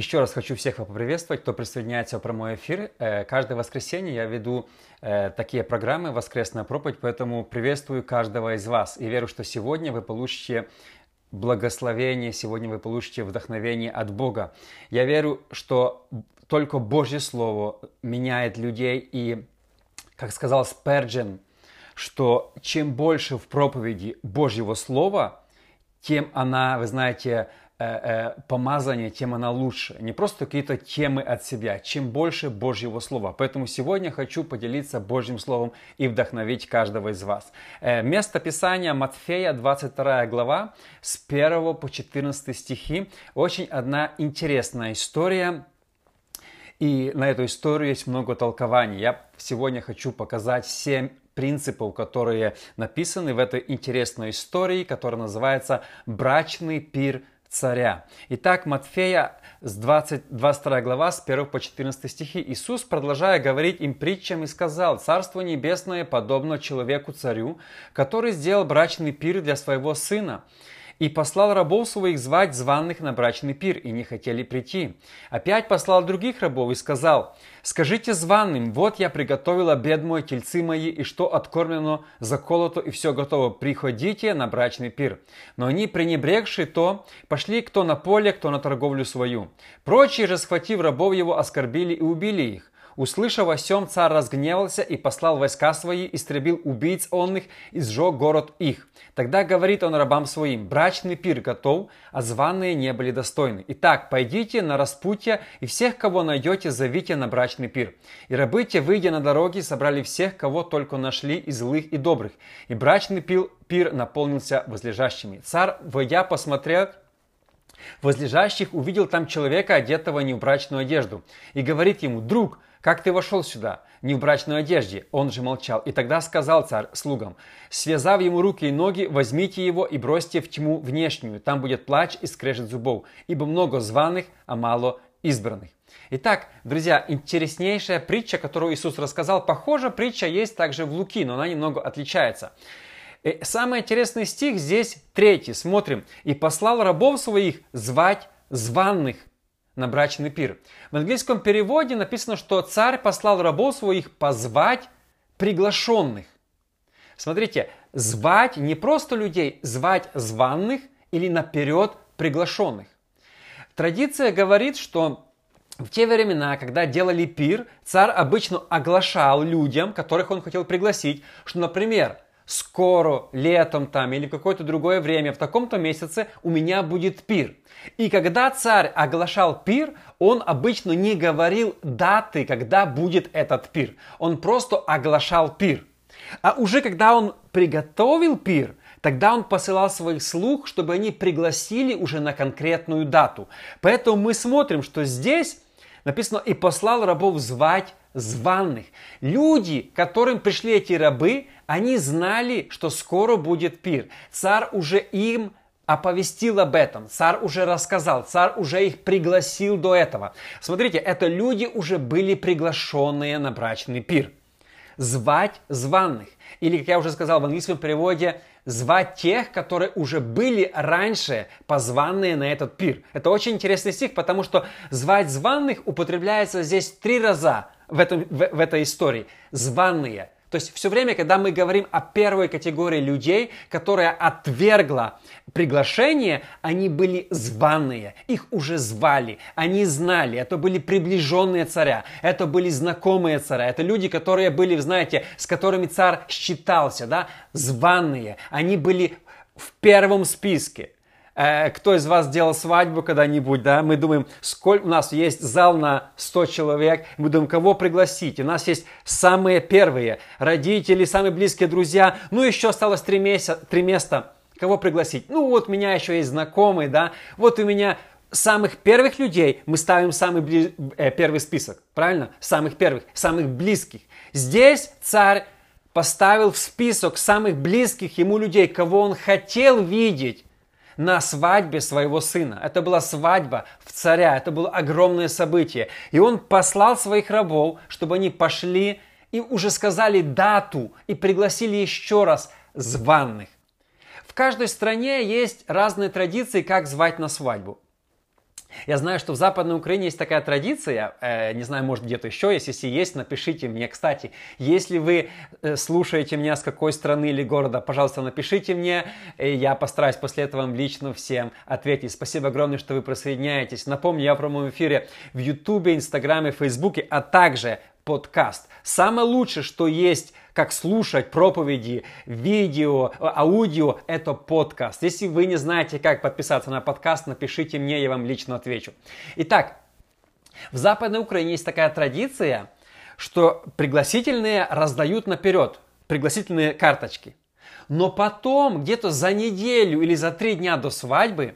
Еще раз хочу всех поприветствовать, кто присоединяется в прямой эфир. Э, каждое воскресенье я веду э, такие программы «Воскресная проповедь», поэтому приветствую каждого из вас. И верю, что сегодня вы получите благословение, сегодня вы получите вдохновение от Бога. Я верю, что только Божье Слово меняет людей. И, как сказал Сперджен, что чем больше в проповеди Божьего Слова, тем она, вы знаете, помазание, тем она лучше. Не просто какие-то темы от себя, чем больше Божьего Слова. Поэтому сегодня хочу поделиться Божьим Словом и вдохновить каждого из вас. Э, место Писания Матфея, 22 глава, с 1 по 14 стихи. Очень одна интересная история. И на эту историю есть много толкований. Я сегодня хочу показать 7 принципов, которые написаны в этой интересной истории, которая называется «Брачный пир царя. Итак, Матфея с 20, 22 глава, с 1 по 14 стихи. Иисус, продолжая говорить им притчами, сказал, «Царство небесное подобно человеку-царю, который сделал брачный пир для своего сына, и послал рабов своих звать званных на брачный пир, и не хотели прийти. Опять послал других рабов и сказал, «Скажите званым, вот я приготовил обед мой, тельцы мои, и что откормлено, заколото, и все готово. Приходите на брачный пир». Но они, пренебрегши то, пошли кто на поле, кто на торговлю свою. Прочие же, схватив рабов его, оскорбили и убили их. Услышав о сем, царь разгневался и послал войска свои, истребил убийц онных и сжег город их. Тогда говорит он рабам своим, брачный пир готов, а званые не были достойны. Итак, пойдите на распутье, и всех, кого найдете, зовите на брачный пир. И рабы те, выйдя на дороги, собрали всех, кого только нашли, и злых, и добрых. И брачный пир, пир наполнился возлежащими. Царь, войдя, посмотрел, возлежащих, увидел там человека, одетого не в брачную одежду, и говорит ему, «Друг, как ты вошел сюда, не в брачной одежде?» Он же молчал. И тогда сказал царь слугам, связав ему руки и ноги, возьмите его и бросьте в тьму внешнюю. Там будет плач и скрежет зубов, ибо много званых, а мало избранных. Итак, друзья, интереснейшая притча, которую Иисус рассказал, похожа притча есть также в Луки, но она немного отличается. И самый интересный стих здесь третий. Смотрим. «И послал рабов своих звать званных на брачный пир. В английском переводе написано, что царь послал рабов своих позвать приглашенных. Смотрите, звать не просто людей, звать званных или наперед приглашенных. Традиция говорит, что в те времена, когда делали пир, царь обычно оглашал людям, которых он хотел пригласить, что, например, скоро, летом там или какое-то другое время, в таком-то месяце у меня будет пир. И когда царь оглашал пир, он обычно не говорил даты, когда будет этот пир. Он просто оглашал пир. А уже когда он приготовил пир, тогда он посылал своих слуг, чтобы они пригласили уже на конкретную дату. Поэтому мы смотрим, что здесь написано «и послал рабов звать званных». Люди, которым пришли эти рабы, они знали, что скоро будет пир. Царь уже им оповестил об этом, царь уже рассказал, царь уже их пригласил до этого. Смотрите, это люди уже были приглашенные на брачный пир. Звать званных. Или, как я уже сказал в английском переводе, звать тех, которые уже были раньше позванные на этот пир. Это очень интересный стих, потому что звать званных употребляется здесь три раза в, этом, в, в этой истории. Званные – то есть все время, когда мы говорим о первой категории людей, которая отвергла приглашение, они были званые, их уже звали, они знали, это были приближенные царя, это были знакомые царя, это люди, которые были, знаете, с которыми царь считался, да, званые, они были в первом списке. Э, кто из вас делал свадьбу когда-нибудь, да, мы думаем, сколько у нас есть зал на 100 человек, мы думаем, кого пригласить. У нас есть самые первые, родители, самые близкие друзья, ну еще осталось три, месяца, три места, кого пригласить? Ну вот у меня еще есть знакомые, да, вот у меня самых первых людей мы ставим самый бли... э, первый список, правильно? Самых первых, самых близких. Здесь царь поставил в список самых близких ему людей, кого он хотел видеть на свадьбе своего сына. Это была свадьба в царя, это было огромное событие. И он послал своих рабов, чтобы они пошли и уже сказали дату и пригласили еще раз званных. В каждой стране есть разные традиции, как звать на свадьбу. Я знаю, что в Западной Украине есть такая традиция, э, не знаю, может где-то еще есть, если есть, напишите мне. Кстати, если вы э, слушаете меня с какой страны или города, пожалуйста, напишите мне, э, я постараюсь после этого вам лично всем ответить. Спасибо огромное, что вы присоединяетесь. Напомню, я в прямом эфире в Ютубе, Инстаграме, Фейсбуке, а также подкаст. Самое лучшее, что есть как слушать проповеди, видео, аудио, это подкаст. Если вы не знаете, как подписаться на подкаст, напишите мне, я вам лично отвечу. Итак, в Западной Украине есть такая традиция, что пригласительные раздают наперед, пригласительные карточки. Но потом, где-то за неделю или за три дня до свадьбы,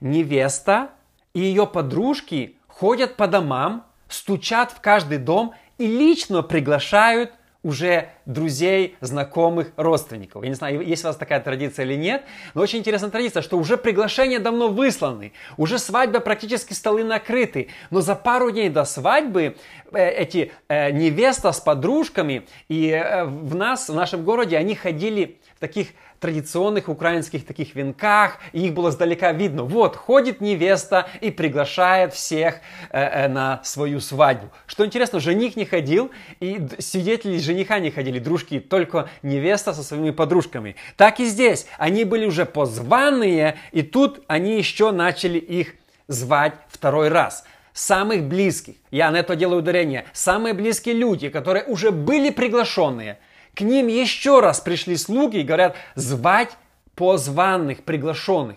невеста и ее подружки ходят по домам, стучат в каждый дом и лично приглашают уже друзей, знакомых, родственников. Я не знаю, есть у вас такая традиция или нет, но очень интересная традиция, что уже приглашения давно высланы, уже свадьба практически столы накрыты, но за пару дней до свадьбы э, эти э, невеста с подружками и э, в нас, в нашем городе, они ходили таких традиционных украинских таких венках, и их было сдалека видно. Вот, ходит невеста и приглашает всех э, э, на свою свадьбу. Что интересно, жених не ходил, и свидетели жениха не ходили, дружки, только невеста со своими подружками. Так и здесь. Они были уже позванные, и тут они еще начали их звать второй раз самых близких, я на это делаю ударение, самые близкие люди, которые уже были приглашенные – к ним еще раз пришли слуги и говорят, звать позванных, приглашенных.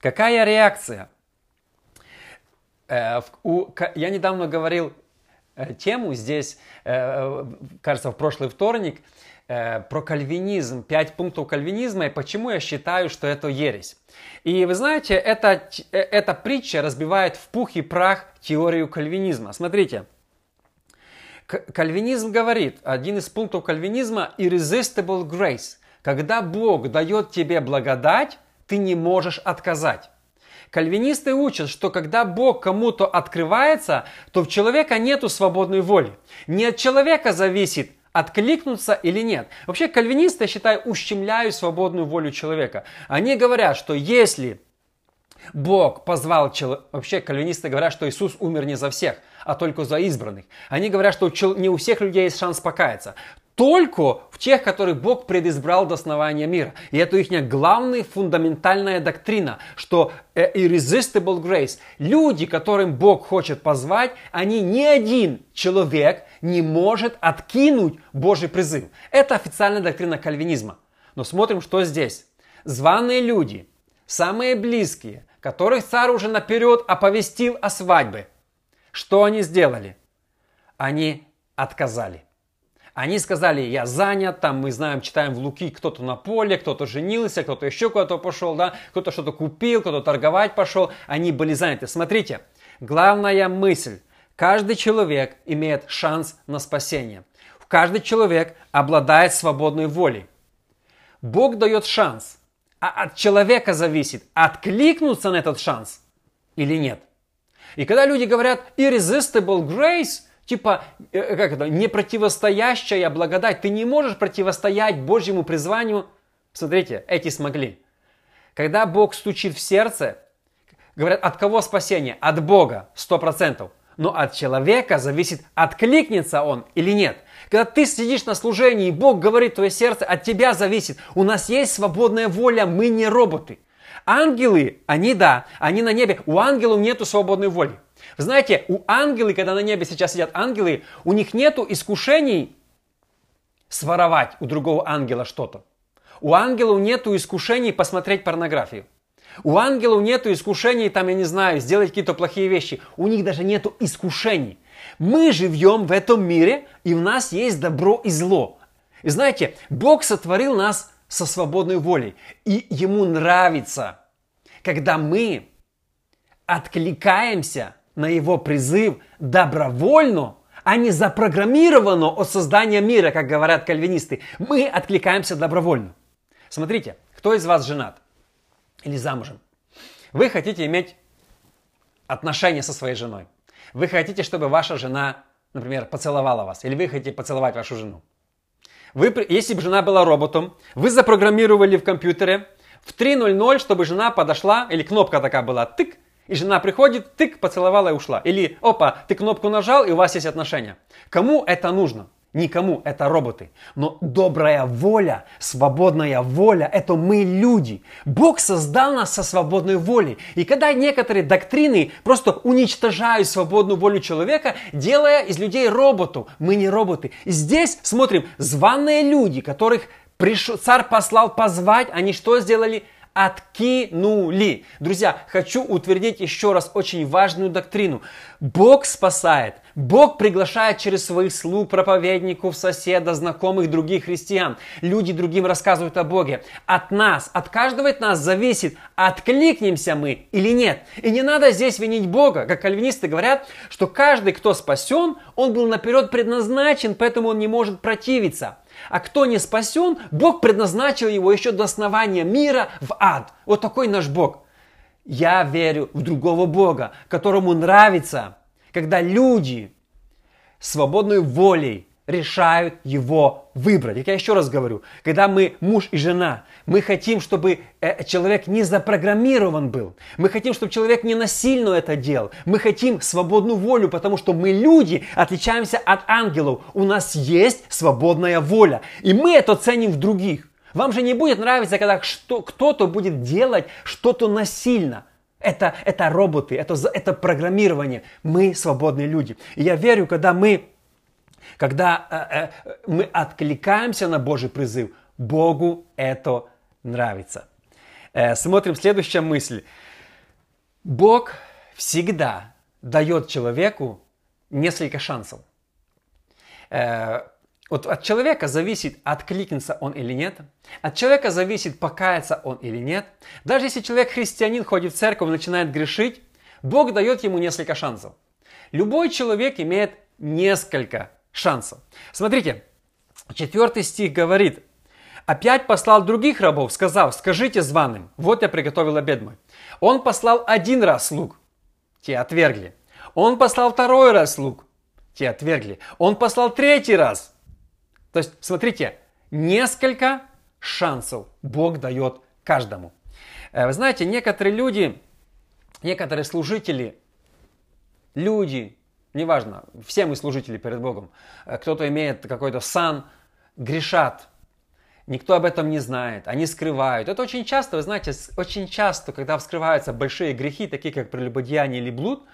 Какая реакция? Э, я недавно говорил э, тему здесь, э, кажется, в прошлый вторник, про кальвинизм, пять пунктов кальвинизма и почему я считаю, что это ересь. И вы знаете, эта, эта притча разбивает в пух и прах теорию кальвинизма. Смотрите, Кальвинизм говорит, один из пунктов кальвинизма – irresistible grace. Когда Бог дает тебе благодать, ты не можешь отказать. Кальвинисты учат, что когда Бог кому-то открывается, то в человека нету свободной воли. Не от человека зависит, откликнуться или нет. Вообще кальвинисты, я считаю, ущемляют свободную волю человека. Они говорят, что если Бог позвал человека, вообще кальвинисты говорят, что Иисус умер не за всех – а только за избранных. Они говорят, что не у всех людей есть шанс покаяться. Только в тех, которых Бог предизбрал до основания мира. И это их главная фундаментальная доктрина, что э, irresistible grace. Люди, которым Бог хочет позвать, они ни один человек не может откинуть Божий призыв. Это официальная доктрина кальвинизма. Но смотрим, что здесь. Званые люди, самые близкие, которых царь уже наперед оповестил о свадьбе, что они сделали? Они отказали. Они сказали, я занят, там мы знаем, читаем в Луки, кто-то на поле, кто-то женился, кто-то еще куда-то пошел, да, кто-то что-то купил, кто-то торговать пошел. Они были заняты. Смотрите, главная мысль. Каждый человек имеет шанс на спасение. Каждый человек обладает свободной волей. Бог дает шанс, а от человека зависит, откликнуться на этот шанс или нет. И когда люди говорят irresistible grace, типа, э, как это, непротивостоящая благодать, ты не можешь противостоять Божьему призванию. Смотрите, эти смогли. Когда Бог стучит в сердце, говорят, от кого спасение? От Бога, сто процентов. Но от человека зависит, откликнется он или нет. Когда ты сидишь на служении, и Бог говорит твое сердце, от тебя зависит. У нас есть свободная воля, мы не роботы. Ангелы, они да, они на небе. У ангелов нету свободной воли. Вы знаете, у ангелы, когда на небе сейчас сидят ангелы, у них нету искушений своровать у другого ангела что-то. У ангелов нету искушений посмотреть порнографию. У ангелов нету искушений, там, я не знаю, сделать какие-то плохие вещи. У них даже нету искушений. Мы живем в этом мире, и у нас есть добро и зло. И знаете, Бог сотворил нас со свободной волей. И ему нравится, когда мы откликаемся на его призыв добровольно, а не запрограммировано от создания мира, как говорят кальвинисты. Мы откликаемся добровольно. Смотрите, кто из вас женат или замужем? Вы хотите иметь отношения со своей женой. Вы хотите, чтобы ваша жена, например, поцеловала вас, или вы хотите поцеловать вашу жену. Вы, если бы жена была роботом, вы запрограммировали в компьютере в 3.00, чтобы жена подошла, или кнопка такая была, тык, И жена приходит, тык, поцеловала и ушла. Или, опа, ты кнопку нажал, и у вас есть отношения. Кому это нужно? Никому, это роботы. Но добрая воля, свободная воля, это мы люди. Бог создал нас со свободной волей. И когда некоторые доктрины просто уничтожают свободную волю человека, делая из людей роботов, мы не роботы. Здесь смотрим, званые люди, которых пришел, царь послал позвать, они что сделали? Откинули. Друзья, хочу утвердить еще раз очень важную доктрину. Бог спасает. Бог приглашает через своих слуг, проповедников, соседа, знакомых, других христиан. Люди другим рассказывают о Боге. От нас, от каждого из нас зависит, откликнемся мы или нет. И не надо здесь винить Бога. Как кальвинисты говорят, что каждый, кто спасен, он был наперед предназначен, поэтому он не может противиться. А кто не спасен, Бог предназначил его еще до основания мира в ад. Вот такой наш Бог. Я верю в другого Бога, которому нравится, когда люди свободной волей решают его выбрать. Как я еще раз говорю, когда мы муж и жена, мы хотим, чтобы э, человек не запрограммирован был. Мы хотим, чтобы человек не насильно это делал. Мы хотим свободную волю, потому что мы люди отличаемся от ангелов. У нас есть свободная воля. И мы это ценим в других. Вам же не будет нравиться, когда кто-то будет делать что-то насильно. Это, это роботы, это, это программирование. Мы свободные люди. И я верю, когда мы когда э, э, мы откликаемся на Божий призыв, Богу это нравится. Э, смотрим следующая мысль. Бог всегда дает человеку несколько шансов. Э, вот от человека зависит, откликнется он или нет. От человека зависит, покаяться он или нет. Даже если человек христианин, ходит в церковь, начинает грешить, Бог дает ему несколько шансов. Любой человек имеет несколько шанса. Смотрите, четвертый стих говорит, Опять послал других рабов, сказав, скажите званым, вот я приготовил обед мой. Он послал один раз слуг, те отвергли. Он послал второй раз слуг, те отвергли. Он послал третий раз. То есть, смотрите, несколько шансов Бог дает каждому. Э, вы знаете, некоторые люди, некоторые служители, люди, неважно, все мы служители перед Богом, э, кто-то имеет какой-то сан, грешат, никто об этом не знает, они скрывают. Это очень часто, вы знаете, очень часто, когда вскрываются большие грехи, такие как прелюбодеяние или блуд,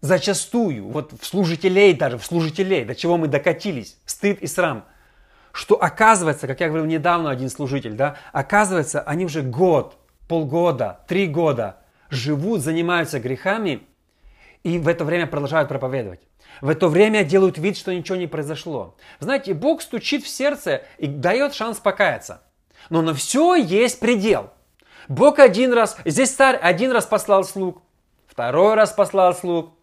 зачастую, вот в служителей даже, в служителей, до чего мы докатились, стыд и срам, что оказывается, как я говорил недавно один служитель, да, оказывается, они уже год, полгода, три года живут, занимаются грехами, и в это время продолжают проповедовать. В это время делают вид, что ничего не произошло. Знаете, Бог стучит в сердце и дает шанс покаяться. Но на все есть предел. Бог один раз, здесь царь один раз послал слуг, второй раз послал слуг,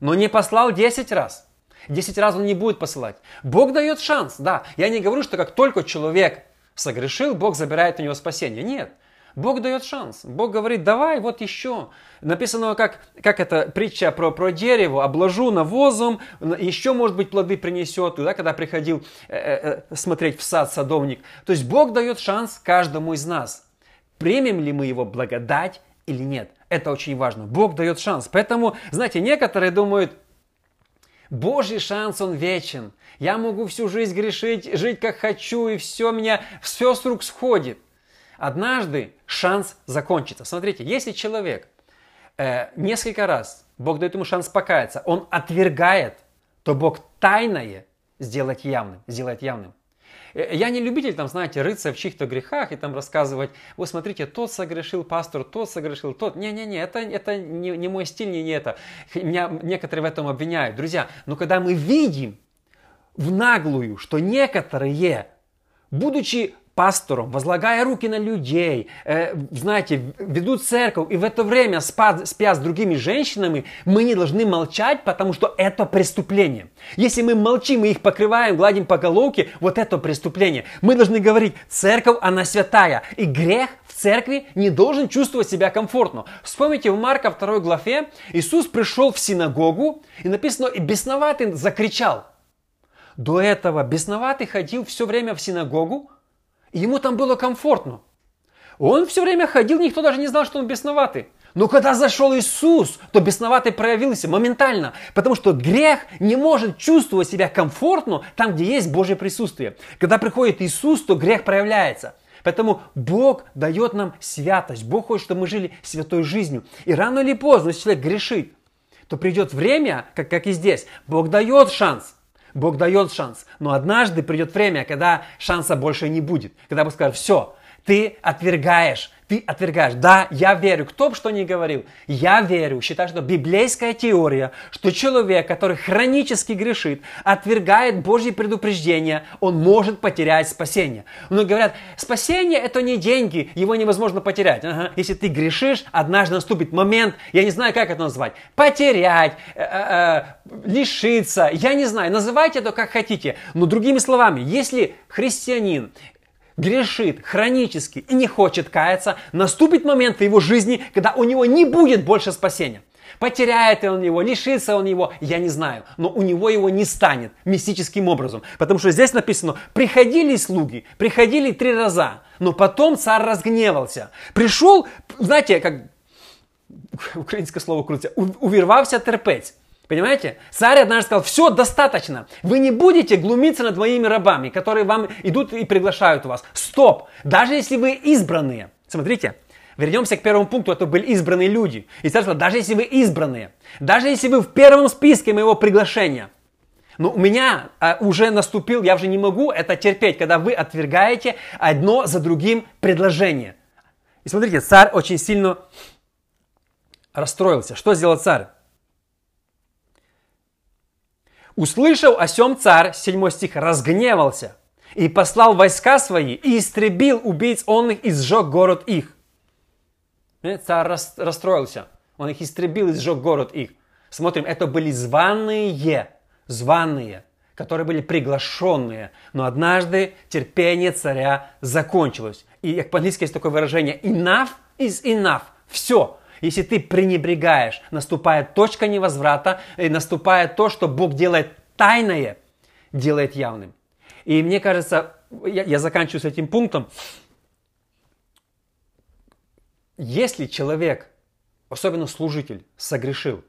но не послал десять раз. Десять раз он не будет посылать. Бог дает шанс, да. Я не говорю, что как только человек согрешил, Бог забирает у него спасение. Нет. Бог дает шанс. Бог говорит, давай, вот еще. Написано, как, как это притча про, про дерево, обложу навозом, еще, может быть, плоды принесет. Да, когда приходил э, э, э, смотреть в сад садовник. То есть Бог дает шанс каждому из нас. Примем ли мы его благодать или нет? Это очень важно. Бог дает шанс. Поэтому, знаете, некоторые думают, Божий шанс, он вечен. Я могу всю жизнь грешить, жить как хочу, и все меня, все с рук сходит однажды шанс закончится. Смотрите, если человек э, несколько раз, Бог дает ему шанс покаяться, он отвергает, то Бог тайное сделать явным, сделает явным. Э, я не любитель, там, знаете, рыться в чьих-то грехах и там рассказывать, вы смотрите, тот согрешил, пастор, тот согрешил, тот. Не-не-не, это, это не, не мой стиль, не, не это. Меня некоторые в этом обвиняют. Друзья, но когда мы видим в наглую, что некоторые, будучи пастором, возлагая руки на людей, э, знаете, ведут церковь, и в это время спят, спят с другими женщинами, мы не должны молчать, потому что это преступление. Если мы молчим и их покрываем, гладим по головке, вот это преступление. Мы должны говорить, церковь, она святая, и грех в церкви не должен чувствовать себя комфортно. Вспомните, в Марка 2 главе Иисус пришел в синагогу, и написано, и бесноватый закричал. До этого бесноватый ходил все время в синагогу, Ему там было комфортно. Он все время ходил, никто даже не знал, что он бесноватый. Но когда зашел Иисус, то бесноватый проявился моментально, потому что грех не может чувствовать себя комфортно там, где есть Божье присутствие. Когда приходит Иисус, то грех проявляется. Поэтому Бог дает нам святость. Бог хочет, чтобы мы жили святой жизнью. И рано или поздно, если человек грешит, то придет время, как, как и здесь, Бог дает шанс. Бог дает шанс. Но однажды придет время, когда шанса больше не будет. Когда Бог скажет, все, ты отвергаешь ты отвергаешь. Да, я верю, кто бы что ни говорил, я верю, считаю, что библейская теория, что человек, который хронически грешит, отвергает Божьи предупреждения, он может потерять спасение. Но говорят, спасение это не деньги, его невозможно потерять. Ага. Если ты грешишь, однажды наступит момент, я не знаю, как это назвать, потерять, э, э, э лишиться, я не знаю, называйте это как хотите. Но другими словами, если христианин грешит хронически и не хочет каяться, наступит момент в его жизни, когда у него не будет больше спасения. Потеряет он его, лишится он его, я не знаю. Но у него его не станет мистическим образом. Потому что здесь написано, приходили слуги, приходили три раза, но потом царь разгневался. Пришел, знаете, как украинское слово крутится, увирвався терпеть. Понимаете? Царь однажды сказал, все, достаточно. Вы не будете глумиться над моими рабами, которые вам идут и приглашают вас. Стоп! Даже если вы избранные. Смотрите, вернемся к первому пункту, это были избранные люди. И царь сказал, даже если вы избранные, даже если вы в первом списке моего приглашения, но у меня а, уже наступил, я уже не могу это терпеть, когда вы отвергаете одно за другим предложение. И смотрите, царь очень сильно расстроился. Что сделал царь? Услышал о сем царь, 7 стих, разгневался и послал войска свои и истребил убийц он их и сжег город их. Царь расстроился. Он их истребил и сжег город их. Смотрим, это были званые, званые, которые были приглашенные. Но однажды терпение царя закончилось. И по-английски есть такое выражение enough is enough. Все, если ты пренебрегаешь, наступает точка невозврата, и наступает то, что Бог делает тайное, делает явным. И мне кажется, я, я заканчиваю с этим пунктом. Если человек, особенно служитель, согрешил,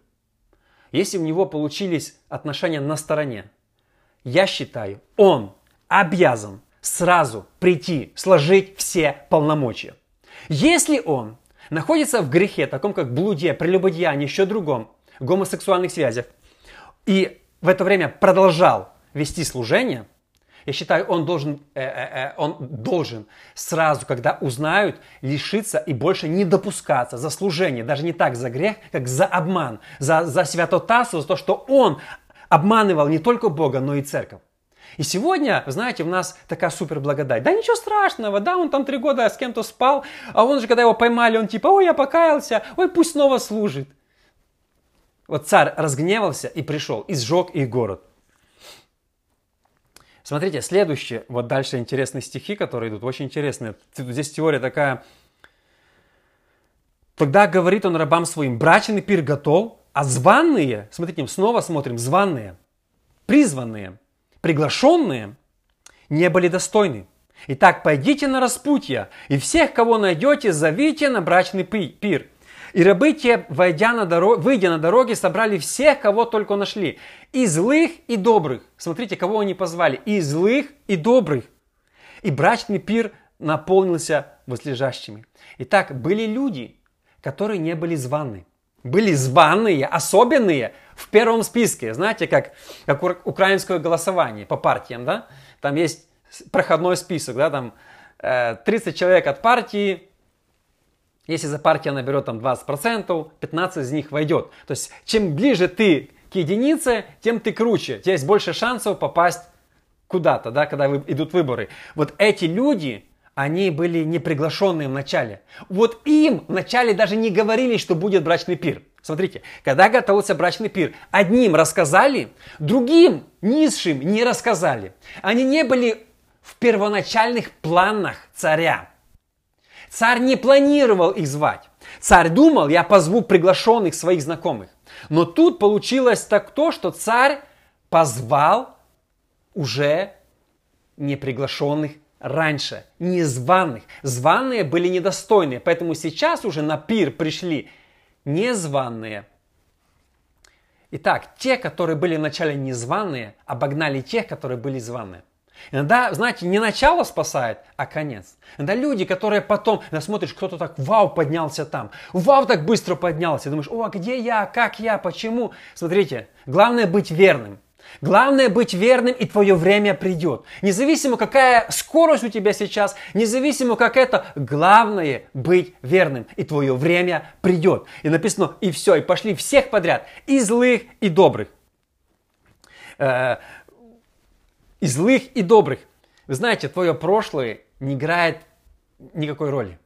если у него получились отношения на стороне, я считаю, он обязан сразу прийти, сложить все полномочия. Если он находится в грехе, таком как блудие, прелюбодеяние, еще другом, гомосексуальных связях, и в это время продолжал вести служение, я считаю, он должен, э, э, э, он должен сразу, когда узнают, лишиться и больше не допускаться за служение, даже не так за грех, как за обман, за, за святотатство, за то, что он обманывал не только Бога, но и церковь. И сегодня, знаете, у нас такая супер благодать. Да ничего страшного, да, он там три года с кем-то спал, а он же, когда его поймали, он типа, ой, я покаялся, ой, пусть снова служит. Вот царь разгневался и пришел, и сжег их город. Смотрите, следующие, вот дальше интересные стихи, которые идут, очень интересные. Здесь теория такая. Тогда говорит он рабам своим, брачный пир готов, а званные, смотрите, снова смотрим, званные, призванные – приглашенные не были достойны. Итак, пойдите на распутье, и всех, кого найдете, зовите на брачный пир. И рабы те, войдя на дорог, выйдя на дороги, собрали всех, кого только нашли. И злых, и добрых. Смотрите, кого они позвали. И злых, и добрых. И брачный пир наполнился возлежащими. Итак, были люди, которые не были званы. Были званые, особенные – в первом списке, знаете, как, как украинское голосование по партиям, да? Там есть проходной список, да, там 30 э, человек от партии, если за партия наберет там 20%, 15 из них войдет. То есть, чем ближе ты к единице, тем ты круче. У тебя есть больше шансов попасть куда-то, да, когда идут выборы. Вот эти люди, они были не приглашенные в начале. Вот им в начале даже не говорили, что будет брачный пир. Смотрите, когда готовился брачный пир, одним рассказали, другим, низшим, не рассказали. Они не были в первоначальных планах царя. Царь не планировал их звать. Царь думал, я позову приглашенных своих знакомых. Но тут получилось так то, что царь позвал уже неприглашенных раньше, незваных. Званые были недостойные, поэтому сейчас уже на пир пришли незваные. Итак, те, которые были вначале незваные, обогнали тех, которые были званые. Иногда, знаете, не начало спасает, а конец. Иногда люди, которые потом, когда смотришь, кто-то так, вау, поднялся там, вау, так быстро поднялся, думаешь, о, а где я, как я, почему? Смотрите, главное быть верным. Главное быть верным, и твое время придет. Независимо, какая скорость у тебя сейчас, независимо, как это, главное быть верным, и твое время придет. И написано, и все, и пошли всех подряд, и злых, и добрых. Э, и злых, и добрых. Вы знаете, твое прошлое не играет никакой роли.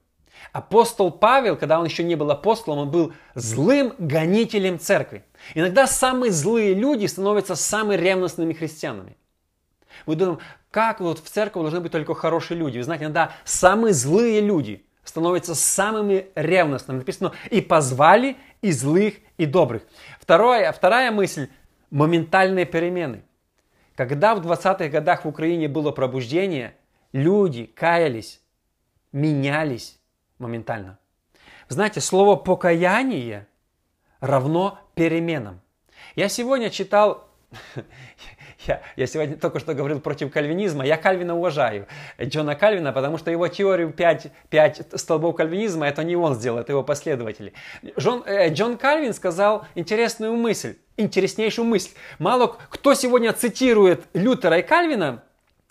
Апостол Павел, когда он еще не был апостолом, он был злым гонителем церкви. Иногда самые злые люди становятся самыми ревностными христианами. Мы думаем, как вот в церкви должны быть только хорошие люди. Вы знаете, иногда самые злые люди становятся самыми ревностными. Написано, и позвали и злых, и добрых. Второе, вторая мысль – моментальные перемены. Когда в 20-х годах в Украине было пробуждение, люди каялись, менялись моментально. Знаете, слово покаяние равно переменам. Я сегодня читал, я, я сегодня только что говорил против кальвинизма, я Кальвина уважаю, Джона Кальвина, потому что его теорию 5, 5 столбов кальвинизма, это не он сделал, это его последователи. Джон, э, Джон Кальвин сказал интересную мысль, интереснейшую мысль. Мало кто сегодня цитирует Лютера и Кальвина,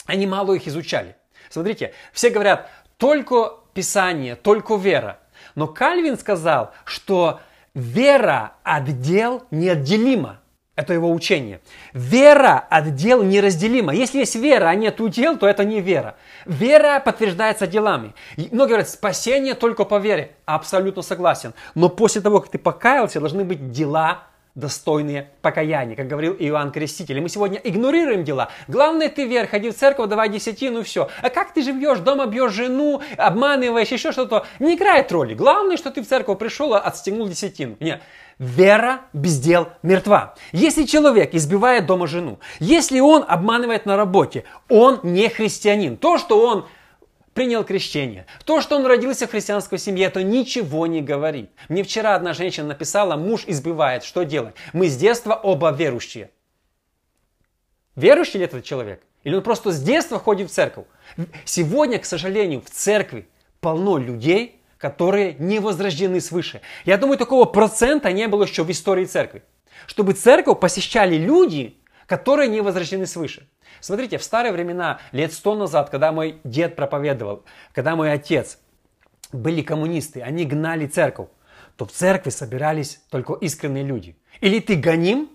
они мало их изучали. Смотрите, все говорят, только Писание, только вера. Но Кальвин сказал, что вера от дел неотделима. Это его учение. Вера от дел неразделима. Если есть вера, а нет дел, то это не вера. Вера подтверждается делами. Многие говорят, спасение только по вере. Абсолютно согласен. Но после того, как ты покаялся, должны быть дела достойные покаяния, как говорил Иоанн Креститель. И мы сегодня игнорируем дела. Главное, ты вверх, ходи в церковь, давай десятину, все. А как ты живешь, дома бьешь жену, обманываешь, еще что-то, не играет роли. Главное, что ты в церковь пришел, а отстегнул десятину. Нет. Вера без дел мертва. Если человек избивает дома жену, если он обманывает на работе, он не христианин. То, что он принял крещение. То, что он родился в христианской семье, это ничего не говорит. Мне вчера одна женщина написала, муж избивает, что делать? Мы с детства оба верующие. Верующий ли этот человек? Или он просто с детства ходит в церковь? Сегодня, к сожалению, в церкви полно людей, которые не возрождены свыше. Я думаю, такого процента не было еще в истории церкви. Чтобы церковь посещали люди, которые не возрождены свыше. Смотрите, в старые времена, лет сто назад, когда мой дед проповедовал, когда мой отец были коммунисты, они гнали церковь, то в церкви собирались только искренние люди. Или ты гоним,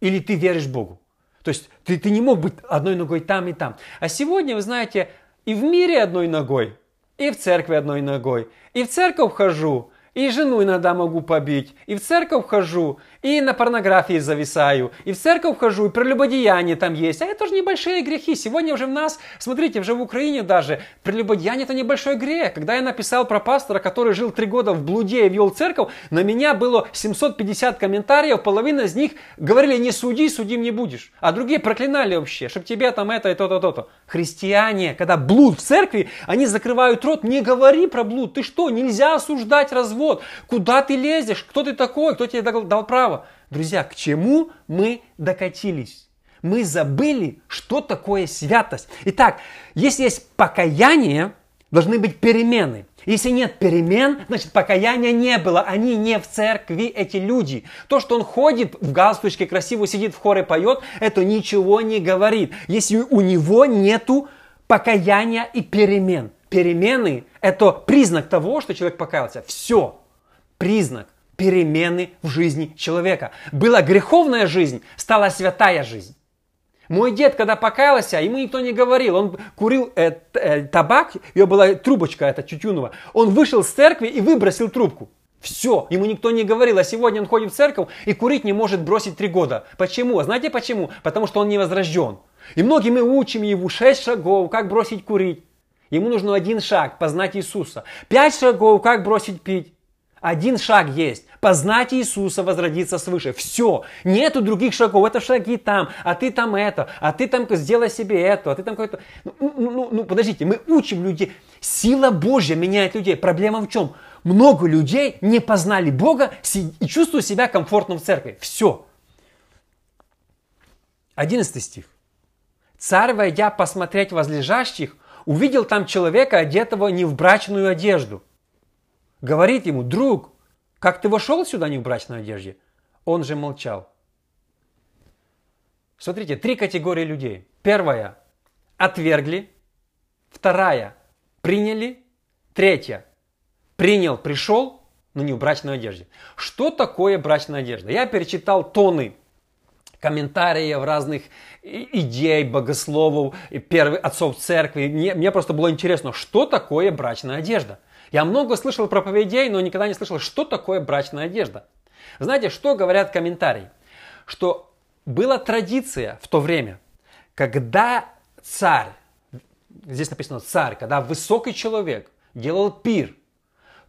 или ты веришь Богу. То есть ты, ты не мог быть одной ногой там и там. А сегодня, вы знаете, и в мире одной ногой, и в церкви одной ногой, и в церковь хожу, и жену иногда могу побить, и в церковь хожу, и на порнографии зависаю, и в церковь хожу, и прелюбодеяние там есть. А это тоже небольшие грехи. Сегодня уже в нас, смотрите, уже в Украине даже, прелюбодеяние это небольшой грех. Когда я написал про пастора, который жил три года в блуде и вел церковь, на меня было 750 комментариев, половина из них говорили, не суди, судим не будешь. А другие проклинали вообще, чтобы тебе там это и то-то, то-то. Христиане, когда блуд в церкви, они закрывают рот, не говори про блуд. Ты что, нельзя осуждать развод. Куда ты лезешь? Кто ты такой? Кто тебе дал право? Друзья, к чему мы докатились? Мы забыли, что такое святость. Итак, если есть покаяние, должны быть перемены. Если нет перемен, значит покаяния не было. Они не в церкви, эти люди. То, что он ходит в галстучке, красиво сидит в хоре, поет, это ничего не говорит. Если у него нету покаяния и перемен. Перемены – это признак того, что человек покаялся. Все. Признак перемены в жизни человека. Была греховная жизнь, стала святая жизнь. Мой дед, когда покаялся, ему никто не говорил. Он курил э, э, табак, ее была трубочка эта тютюнова. Он вышел с церкви и выбросил трубку. Все, ему никто не говорил, а сегодня он ходит в церковь и курить не может бросить три года. Почему? Знаете почему? Потому что он не возрожден. И многие мы учим его шесть шагов, как бросить курить. Ему нужно один шаг, познать Иисуса. Пять шагов, как бросить пить. Один шаг есть. Познать Иисуса, возродиться свыше. Все. Нету других шагов. Это шаги там, а ты там это, а ты там сделай себе это, а ты там какой-то... Ну, ну, ну, ну подождите, мы учим людей. Сила Божья меняет людей. Проблема в чем? много людей не познали Бога и чувствуют себя комфортно в церкви. Все. 11 стих. Царь, войдя посмотреть возлежащих, увидел там человека, одетого не в брачную одежду. Говорит ему, друг, как ты вошел сюда не в брачной одежде? Он же молчал. Смотрите, три категории людей. Первая – отвергли. Вторая – приняли. Третья – принял, пришел, но не в брачной одежде. Что такое брачная одежда? Я перечитал тоны комментариев разных идей, богословов, первых отцов церкви. Мне, мне просто было интересно, что такое брачная одежда. Я много слышал проповедей, но никогда не слышал, что такое брачная одежда. Знаете, что говорят комментарии? Что была традиция в то время, когда царь, здесь написано царь, когда высокий человек делал пир,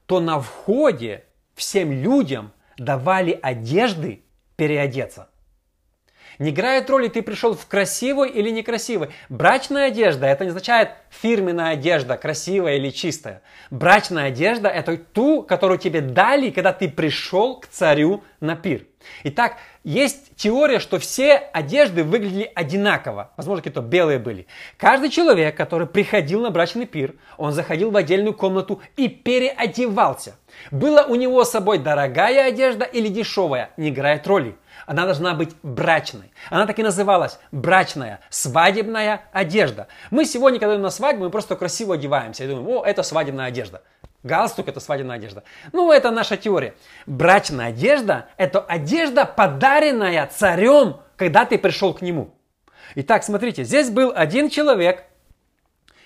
то на входе всем людям давали одежды переодеться. Не играет роли, ты пришел в красивой или некрасивой. Брачная одежда, это не означает фирменная одежда, красивая или чистая. Брачная одежда – это ту, которую тебе дали, когда ты пришел к царю на пир. Итак, есть теория, что все одежды выглядели одинаково. Возможно, какие-то белые были. Каждый человек, который приходил на брачный пир, он заходил в отдельную комнату и переодевался. Была у него с собой дорогая одежда или дешевая, не играет роли. Она должна быть брачной. Она так и называлась брачная, свадебная одежда. Мы сегодня, когда идем на свадьбу, мы просто красиво одеваемся и думаем, о, это свадебная одежда. Галстук – это свадебная одежда. Ну, это наша теория. Брачная одежда – это одежда, подаренная царем, когда ты пришел к нему. Итак, смотрите, здесь был один человек,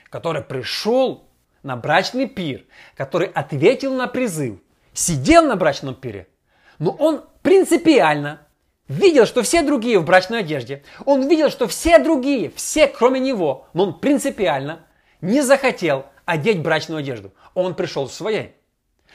который пришел на брачный пир, который ответил на призыв, сидел на брачном пире, но он принципиально видел, что все другие в брачной одежде. Он видел, что все другие, все кроме него, но он принципиально не захотел одеть брачную одежду. Он пришел в своей.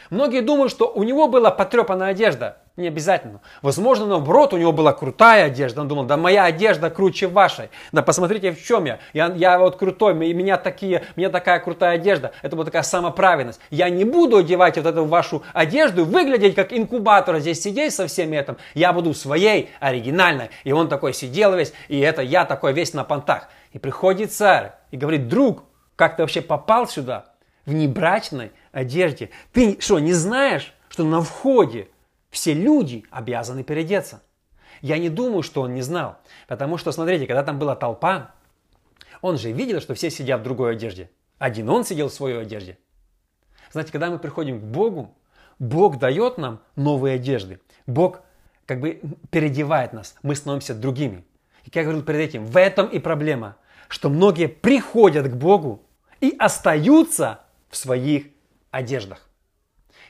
Многие думают, что у него была потрепанная одежда. Не обязательно. Возможно, наоборот, у него была крутая одежда. Он думал, да моя одежда круче вашей. Да посмотрите, в чем я. Я, я вот крутой, меня, такие, у меня такая крутая одежда. Это была такая самоправедность. Я не буду одевать вот эту вашу одежду, выглядеть как инкубатор, здесь сидеть со всеми этим. Я буду своей, оригинальной. И он такой сидел весь, и это я такой весь на понтах. И приходит царь и говорит, друг, как ты вообще попал сюда? В небрачной одежде. Ты что, не знаешь, что на входе все люди обязаны переодеться. Я не думаю, что он не знал. Потому что, смотрите, когда там была толпа, он же видел, что все сидят в другой одежде. Один он сидел в своей одежде. Знаете, когда мы приходим к Богу, Бог дает нам новые одежды. Бог как бы переодевает нас. Мы становимся другими. И как я говорил перед этим, в этом и проблема, что многие приходят к Богу и остаются в своих одеждах.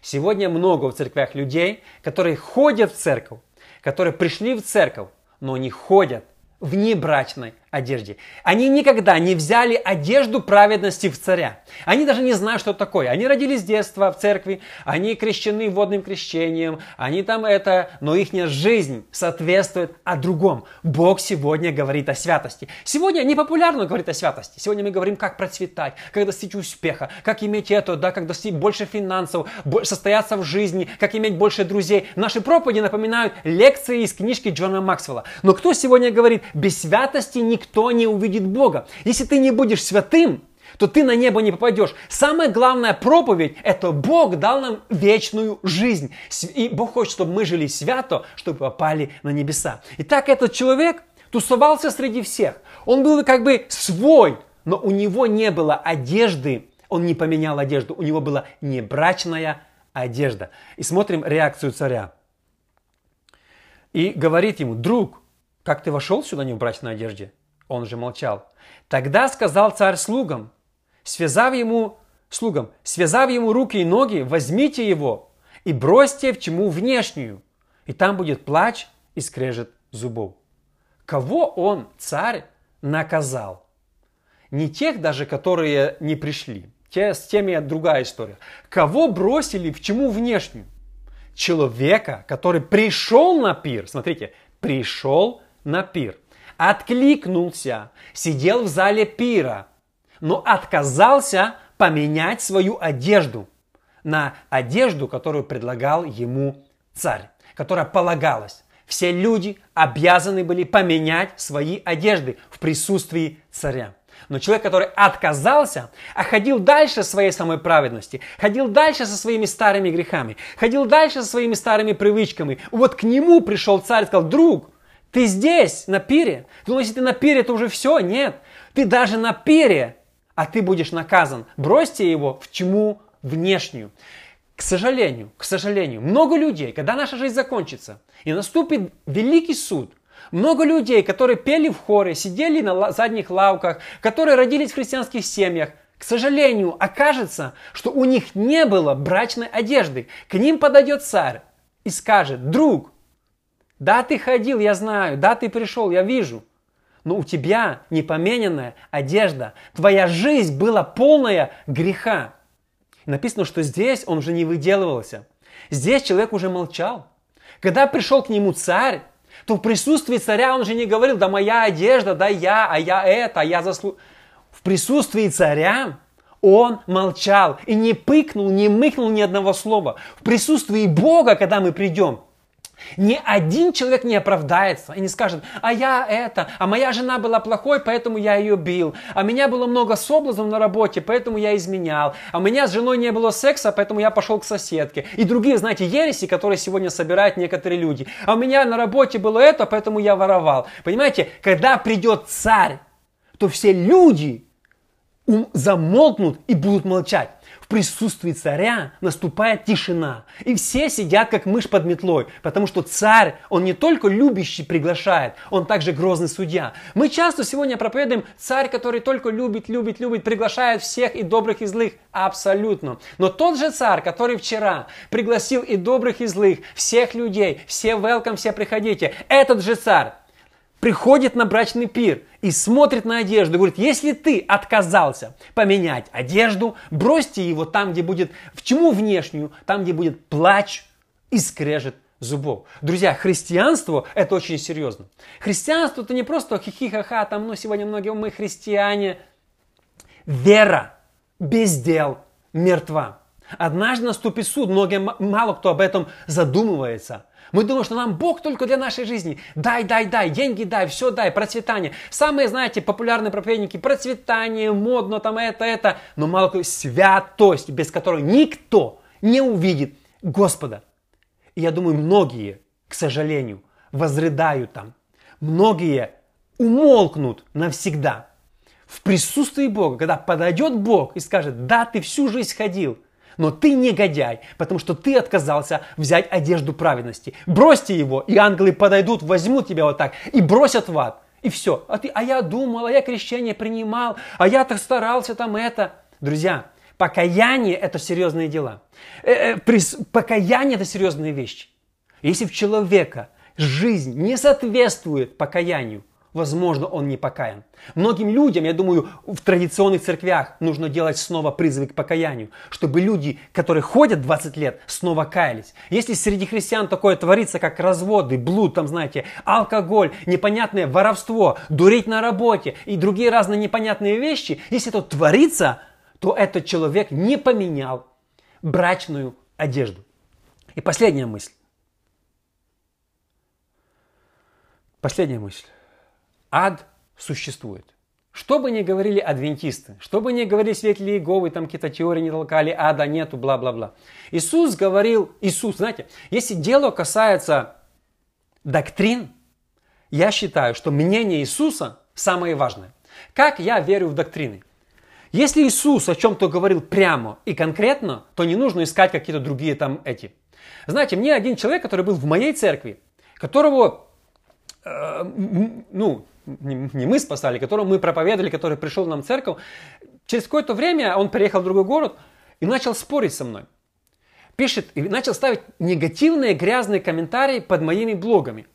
Сегодня много в церквях людей, которые ходят в церковь, которые пришли в церковь, но не ходят в небрачной одежде. Они никогда не взяли одежду праведности в царя. Они даже не знают, что такое. Они родились с детства в церкви, они крещены водным крещением, они там это, но их жизнь соответствует о другом. Бог сегодня говорит о святости. Сегодня не популярно говорить о святости. Сегодня мы говорим, как процветать, как достичь успеха, как иметь это, да, как достичь больше финансов, состояться в жизни, как иметь больше друзей. Наши проповеди напоминают лекции из книжки Джона Максвелла. Но кто сегодня говорит, без святости не никто не увидит Бога. Если ты не будешь святым, то ты на небо не попадешь. Самая главная проповедь – это Бог дал нам вечную жизнь. И Бог хочет, чтобы мы жили свято, чтобы попали на небеса. И так этот человек тусовался среди всех. Он был как бы свой, но у него не было одежды. Он не поменял одежду. У него была небрачная одежда. И смотрим реакцию царя. И говорит ему, друг, как ты вошел сюда не в брачной одежде? Он же молчал. Тогда сказал царь слугам, связав ему, слугам, связав ему руки и ноги, возьмите его и бросьте в чему внешнюю, и там будет плач и скрежет зубов. Кого он, царь, наказал? Не тех даже, которые не пришли. Те, с теми другая история. Кого бросили в чему внешнюю? Человека, который пришел на пир. Смотрите, пришел на пир откликнулся, сидел в зале пира, но отказался поменять свою одежду. на одежду, которую предлагал ему царь, которая полагалась. Все люди обязаны были поменять свои одежды в присутствии царя. Но человек, который отказался, а ходил дальше своей самой праведности, ходил дальше со своими старыми грехами, ходил дальше со своими старыми привычками, вот к нему пришел царь и сказал, друг, ты здесь, на пире. Ты думаешь, если ты на пире, то уже все? Нет. Ты даже на пире, а ты будешь наказан. Бросьте его в тьму внешнюю. К сожалению, к сожалению, много людей, когда наша жизнь закончится, и наступит великий суд, много людей, которые пели в хоре, сидели на задних лавках, которые родились в христианских семьях, к сожалению, окажется, что у них не было брачной одежды. К ним подойдет царь и скажет, друг, да, ты ходил, я знаю, да, ты пришел, я вижу, но у тебя непомененная одежда, твоя жизнь была полная греха. Написано, что здесь он уже не выделывался. Здесь человек уже молчал. Когда пришел к нему царь, то в присутствии царя он же не говорил, да моя одежда, да я, а я это, а я заслу... В присутствии царя он молчал и не пыкнул, не мыкнул ни одного слова. В присутствии Бога, когда мы придем, ни один человек не оправдается и не скажет, а я это, а моя жена была плохой, поэтому я ее бил, а меня было много соблазнов на работе, поэтому я изменял, а у меня с женой не было секса, поэтому я пошел к соседке. И другие, знаете, ереси, которые сегодня собирают некоторые люди. А у меня на работе было это, поэтому я воровал. Понимаете, когда придет царь, то все люди замолкнут и будут молчать присутствии царя наступает тишина. И все сидят, как мышь под метлой, потому что царь, он не только любящий приглашает, он также грозный судья. Мы часто сегодня проповедуем царь, который только любит, любит, любит, приглашает всех и добрых, и злых. Абсолютно. Но тот же царь, который вчера пригласил и добрых, и злых, всех людей, все welcome, все приходите, этот же царь приходит на брачный пир и смотрит на одежду и говорит, если ты отказался поменять одежду, бросьте его там, где будет, в чему внешнюю, там, где будет плач и скрежет зубов. Друзья, христианство – это очень серьезно. Христианство – это не просто хихи-ха-ха, там, ну, сегодня многие мы христиане. Вера без дел мертва. Однажды наступит суд, многие, мало кто об этом задумывается – мы думаем, что нам Бог только для нашей жизни. Дай, дай, дай, деньги дай, все дай, процветание. Самые, знаете, популярные проповедники, процветание, модно, там это, это. Но мало кто, святость, без которой никто не увидит Господа. И я думаю, многие, к сожалению, возрыдают там. Многие умолкнут навсегда в присутствии Бога, когда подойдет Бог и скажет, да, ты всю жизнь ходил – но ты негодяй, потому что ты отказался взять одежду праведности. Бросьте его, и ангелы подойдут, возьмут тебя вот так и бросят в ад. И все. А, ты, а я думал, а я крещение принимал, а я так старался там это. Друзья, покаяние – это серьезные дела. Э, э, покаяние – это серьезные вещи. Если в человека жизнь не соответствует покаянию, возможно, он не покаян. Многим людям, я думаю, в традиционных церквях нужно делать снова призывы к покаянию, чтобы люди, которые ходят 20 лет, снова каялись. Если среди христиан такое творится, как разводы, блуд, там, знаете, алкоголь, непонятное воровство, дурить на работе и другие разные непонятные вещи, если это творится, то этот человек не поменял брачную одежду. И последняя мысль. Последняя мысль. Ад существует. Что бы ни говорили адвентисты, что бы ни говорили светлые Иеговы, там какие-то теории не толкали, ада нету, бла-бла-бла. Иисус говорил, Иисус, знаете, если дело касается доктрин, я считаю, что мнение Иисуса самое важное. Как я верю в доктрины? Если Иисус о чем-то говорил прямо и конкретно, то не нужно искать какие-то другие там эти. Знаете, мне один человек, который был в моей церкви, которого, э, ну, не мы спасали, которому мы проповедовали, который пришел нам в церковь, через какое-то время он переехал в другой город и начал спорить со мной. Пишет и начал ставить негативные, грязные комментарии под моими блогами.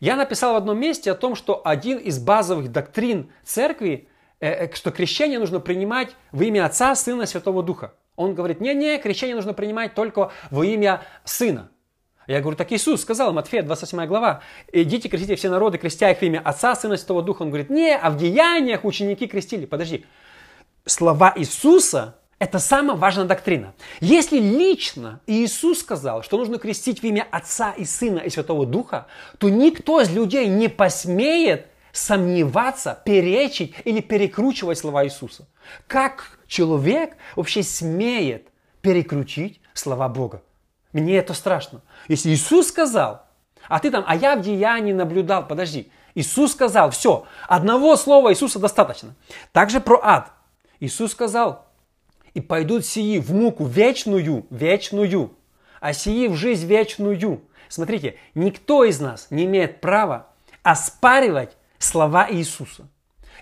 Я написал в одном месте о том, что один из базовых доктрин церкви, э, э, что крещение нужно принимать во имя Отца, Сына, Святого Духа. Он говорит, не-не, крещение нужно принимать только во имя Сына. Я говорю, так Иисус сказал, Матфея 28 глава, идите крестите все народы, крестя их в имя Отца, Сына, Святого Духа. Он говорит, не, а в деяниях ученики крестили. Подожди, слова Иисуса – Это самая важная доктрина. Если лично Иисус сказал, что нужно крестить в имя Отца и Сына и Святого Духа, то никто из людей не посмеет сомневаться, перечить или перекручивать слова Иисуса. Как человек вообще смеет перекрутить слова Бога? Мне это страшно. Если Иисус сказал, а ты там, а я в деянии наблюдал, подожди. Иисус сказал, все, одного слова Иисуса достаточно. Также про ад. Иисус сказал, и пойдут сии в муку вечную, вечную, а сии в жизнь вечную. Смотрите, никто из нас не имеет права оспаривать слова Иисуса.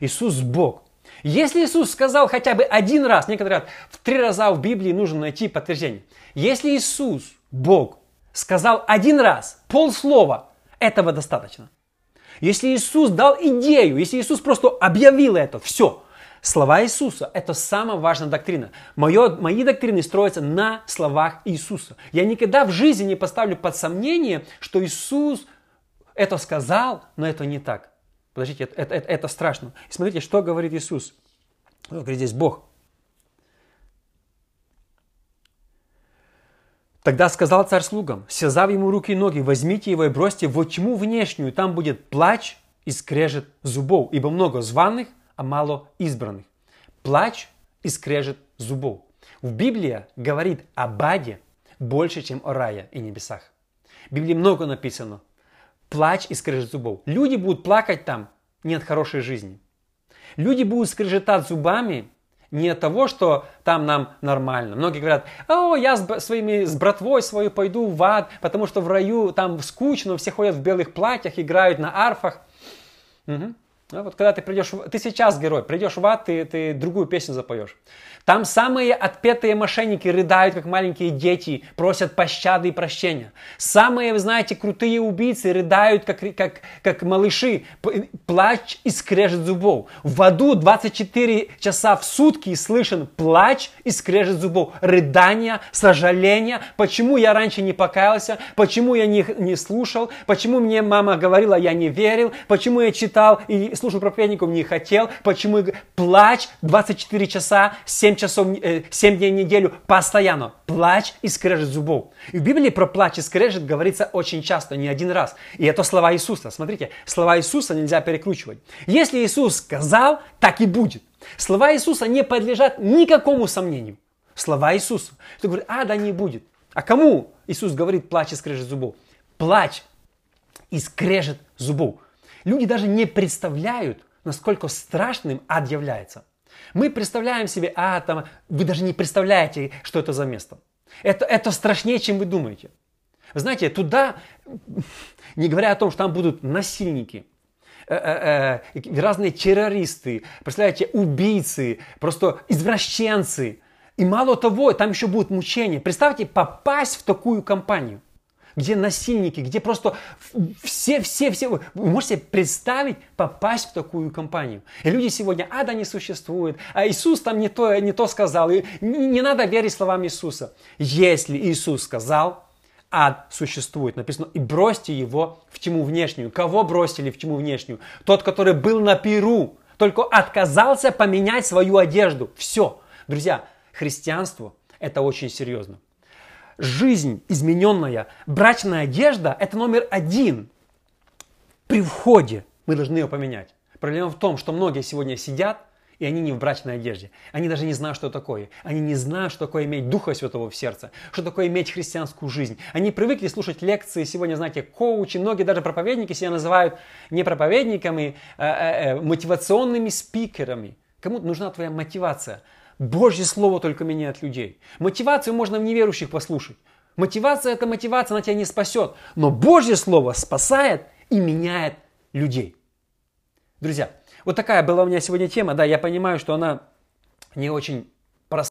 Иисус Бог. Если Иисус сказал хотя бы один раз, некоторые говорят, в три раза в Библии нужно найти подтверждение. Если Иисус, Бог, сказал один раз, полслова, этого достаточно. Если Иисус дал идею, если Иисус просто объявил это, все, Слова Иисуса – это самая важная доктрина. Мое, мои доктрины строятся на словах Иисуса. Я никогда в жизни не поставлю под сомнение, что Иисус это сказал, но это не так. Подождите, это, это, это страшно. И смотрите, что говорит Иисус. Он говорит здесь Бог. Тогда сказал царь слугам, связав ему руки и ноги, возьмите его и бросьте в тьму внешнюю, там будет плач и скрежет зубов, ибо много званых, а мало избранных. Плач и скрежет зубов. В Библии говорит о баде больше, чем о рае и небесах. В Библии много написано. Плач и скрежет зубов. Люди будут плакать там не от хорошей жизни. Люди будут скрежетать зубами не от того, что там нам нормально. Многие говорят, о, я с, своими, с братвой своей пойду в ад, потому что в раю там скучно, все ходят в белых платьях, играют на арфах. Угу. А вот когда ты придешь, ты сейчас герой, придешь в ад, ты, ты другую песню запоешь. Там самые отпетые мошенники рыдают, как маленькие дети, просят пощады и прощения. Самые, вы знаете, крутые убийцы рыдают, как, как, как малыши, плач и скрежет зубов. В аду 24 часа в сутки слышен плач и скрежет зубов. Рыдания, сожаления. Почему я раньше не покаялся? Почему я не, не слушал? Почему мне мама говорила, я не верил? Почему я читал и слушал проповедников, не хотел? Почему плач 24 часа, 7 7 часов, 7 э, дней в неделю постоянно. Плач и скрежет зубов. И в Библии про плач и скрежет говорится очень часто, не один раз. И это слова Иисуса. Смотрите, слова Иисуса нельзя перекручивать. Если Иисус сказал, так и будет. Слова Иисуса не подлежат никакому сомнению. Слова Иисуса. Кто говорит, а, да не будет. А кому Иисус говорит плач и скрежет зубов? Плач и скрежет зубов. Люди даже не представляют, насколько страшным ад является. Мы представляем себе, а, там, вы даже не представляете, что это за место. Это, это страшнее, чем вы думаете. Вы знаете, туда, не говоря о том, что там будут насильники, э, э, э, разные террористы, представляете, убийцы, просто извращенцы. И мало того, там еще будут мучения. Представьте, попасть в такую компанию где насильники, где просто все, все, все. Вы можете представить попасть в такую компанию. И люди сегодня, ада не существует, а Иисус там не то, не то сказал. И не, не надо верить словам Иисуса. Если Иисус сказал, ад существует. Написано, и бросьте его в тьму внешнюю. Кого бросили в тьму внешнюю? Тот, который был на Перу, только отказался поменять свою одежду. Все. Друзья, христианство – это очень серьезно жизнь измененная, брачная одежда – это номер один. При входе мы должны ее поменять. Проблема в том, что многие сегодня сидят, и они не в брачной одежде. Они даже не знают, что такое. Они не знают, что такое иметь Духа Святого в сердце, что такое иметь христианскую жизнь. Они привыкли слушать лекции, сегодня, знаете, коучи, многие даже проповедники себя называют не проповедниками, а, а, а мотивационными спикерами. Кому нужна твоя мотивация? Божье Слово только меняет людей. Мотивацию можно в неверующих послушать. Мотивация – это мотивация, она тебя не спасет. Но Божье Слово спасает и меняет людей. Друзья, вот такая была у меня сегодня тема. Да, я понимаю, что она не очень